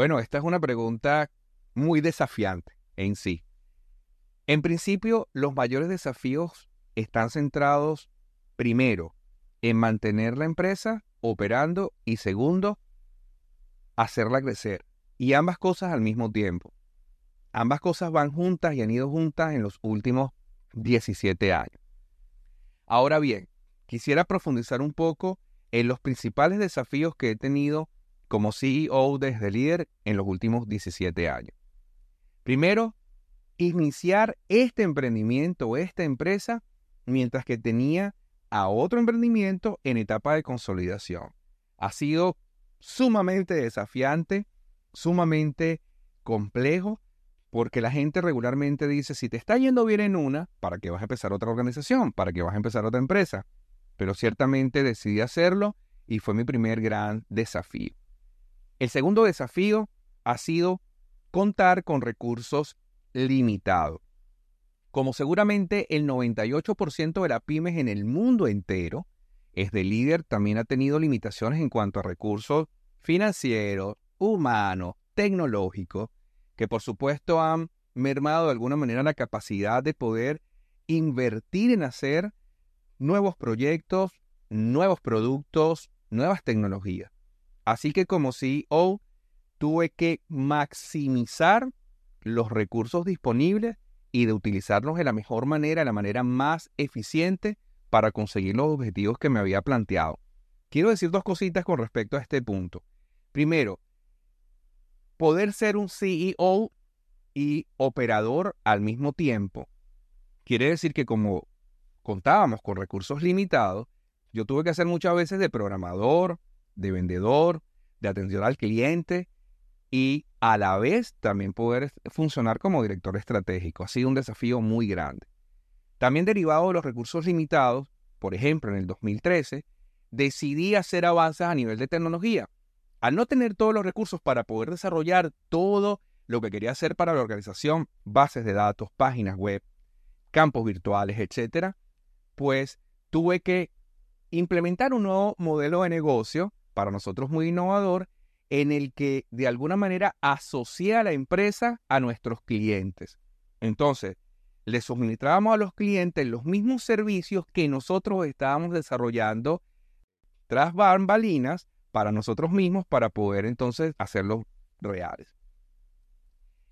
Bueno, esta es una pregunta muy desafiante en sí. En principio, los mayores desafíos están centrados, primero, en mantener la empresa operando y segundo, hacerla crecer. Y ambas cosas al mismo tiempo. Ambas cosas van juntas y han ido juntas en los últimos 17 años. Ahora bien, quisiera profundizar un poco en los principales desafíos que he tenido como CEO desde líder en los últimos 17 años. Primero, iniciar este emprendimiento esta empresa mientras que tenía a otro emprendimiento en etapa de consolidación. Ha sido sumamente desafiante, sumamente complejo, porque la gente regularmente dice, si te está yendo bien en una, ¿para qué vas a empezar otra organización? ¿Para qué vas a empezar otra empresa? Pero ciertamente decidí hacerlo y fue mi primer gran desafío. El segundo desafío ha sido contar con recursos limitados. Como seguramente el 98% de las pymes en el mundo entero es de líder, también ha tenido limitaciones en cuanto a recursos financieros, humanos, tecnológicos, que por supuesto han mermado de alguna manera la capacidad de poder invertir en hacer nuevos proyectos, nuevos productos, nuevas tecnologías. Así que como CEO tuve que maximizar los recursos disponibles y de utilizarlos de la mejor manera, de la manera más eficiente para conseguir los objetivos que me había planteado. Quiero decir dos cositas con respecto a este punto. Primero, poder ser un CEO y operador al mismo tiempo quiere decir que como contábamos con recursos limitados, yo tuve que hacer muchas veces de programador, de vendedor, de atención al cliente y a la vez también poder funcionar como director estratégico. Ha sido un desafío muy grande. También derivado de los recursos limitados, por ejemplo, en el 2013, decidí hacer avances a nivel de tecnología. Al no tener todos los recursos para poder desarrollar todo lo que quería hacer para la organización, bases de datos, páginas web, campos virtuales, etc., pues tuve que implementar un nuevo modelo de negocio, para nosotros muy innovador, en el que de alguna manera asocia a la empresa a nuestros clientes. Entonces, le suministrábamos a los clientes los mismos servicios que nosotros estábamos desarrollando tras bambalinas para nosotros mismos para poder entonces hacerlos reales.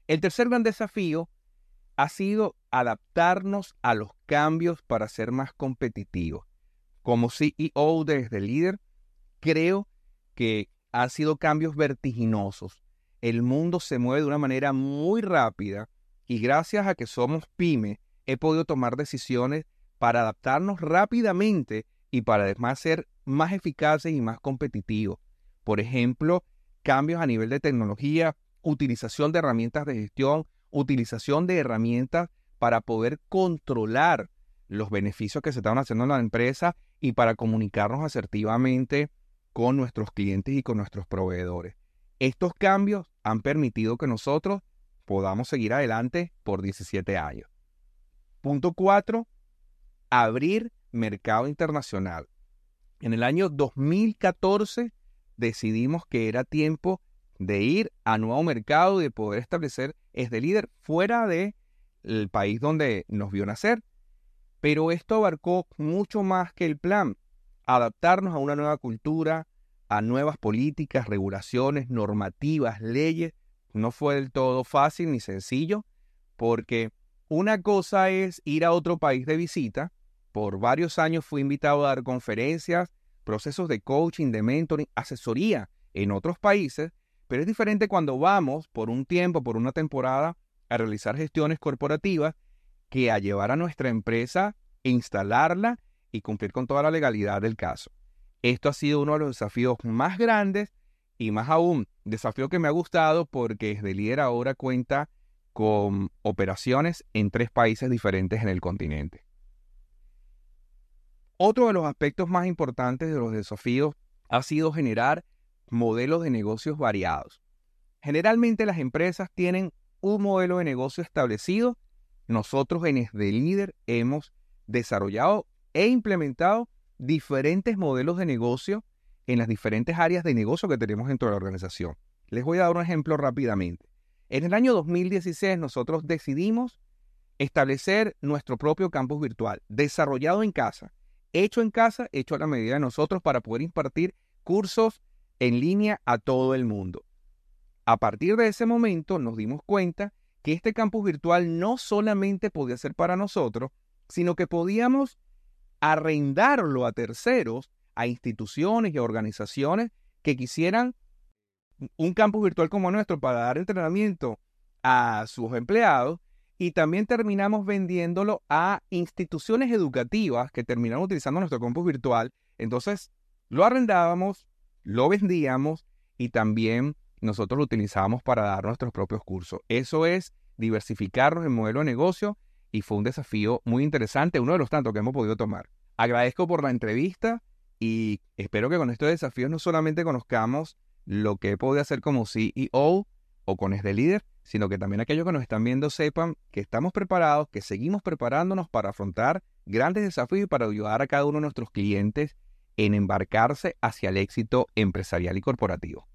El tercer gran desafío ha sido adaptarnos a los cambios para ser más competitivos. Como CEO desde líder, creo que han sido cambios vertiginosos. El mundo se mueve de una manera muy rápida y gracias a que somos pyme, he podido tomar decisiones para adaptarnos rápidamente y para además ser más eficaces y más competitivos. Por ejemplo, cambios a nivel de tecnología, utilización de herramientas de gestión, utilización de herramientas para poder controlar los beneficios que se estaban haciendo en la empresa y para comunicarnos asertivamente con nuestros clientes y con nuestros proveedores. Estos cambios han permitido que nosotros podamos seguir adelante por 17 años. Punto 4. Abrir mercado internacional. En el año 2014 decidimos que era tiempo de ir a nuevo mercado y de poder establecer este líder fuera del el país donde nos vio nacer. Pero esto abarcó mucho más que el plan adaptarnos a una nueva cultura, a nuevas políticas, regulaciones, normativas, leyes. No fue del todo fácil ni sencillo, porque una cosa es ir a otro país de visita. Por varios años fui invitado a dar conferencias, procesos de coaching, de mentoring, asesoría en otros países, pero es diferente cuando vamos por un tiempo, por una temporada, a realizar gestiones corporativas que a llevar a nuestra empresa, instalarla y cumplir con toda la legalidad del caso. Esto ha sido uno de los desafíos más grandes y más aún, desafío que me ha gustado porque desde líder ahora cuenta con operaciones en tres países diferentes en el continente. Otro de los aspectos más importantes de los desafíos ha sido generar modelos de negocios variados. Generalmente las empresas tienen un modelo de negocio establecido. Nosotros en este Líder hemos desarrollado he implementado diferentes modelos de negocio en las diferentes áreas de negocio que tenemos dentro de la organización. Les voy a dar un ejemplo rápidamente. En el año 2016 nosotros decidimos establecer nuestro propio campus virtual, desarrollado en casa, hecho en casa, hecho a la medida de nosotros para poder impartir cursos en línea a todo el mundo. A partir de ese momento nos dimos cuenta que este campus virtual no solamente podía ser para nosotros, sino que podíamos arrendarlo a terceros, a instituciones y a organizaciones que quisieran un campus virtual como nuestro para dar entrenamiento a sus empleados y también terminamos vendiéndolo a instituciones educativas que terminaron utilizando nuestro campus virtual. Entonces, lo arrendábamos, lo vendíamos y también nosotros lo utilizábamos para dar nuestros propios cursos. Eso es diversificarnos en modelo de negocio y fue un desafío muy interesante, uno de los tantos que hemos podido tomar. Agradezco por la entrevista y espero que con estos desafíos no solamente conozcamos lo que podido hacer como CEO o con este líder, sino que también aquellos que nos están viendo sepan que estamos preparados, que seguimos preparándonos para afrontar grandes desafíos y para ayudar a cada uno de nuestros clientes en embarcarse hacia el éxito empresarial y corporativo.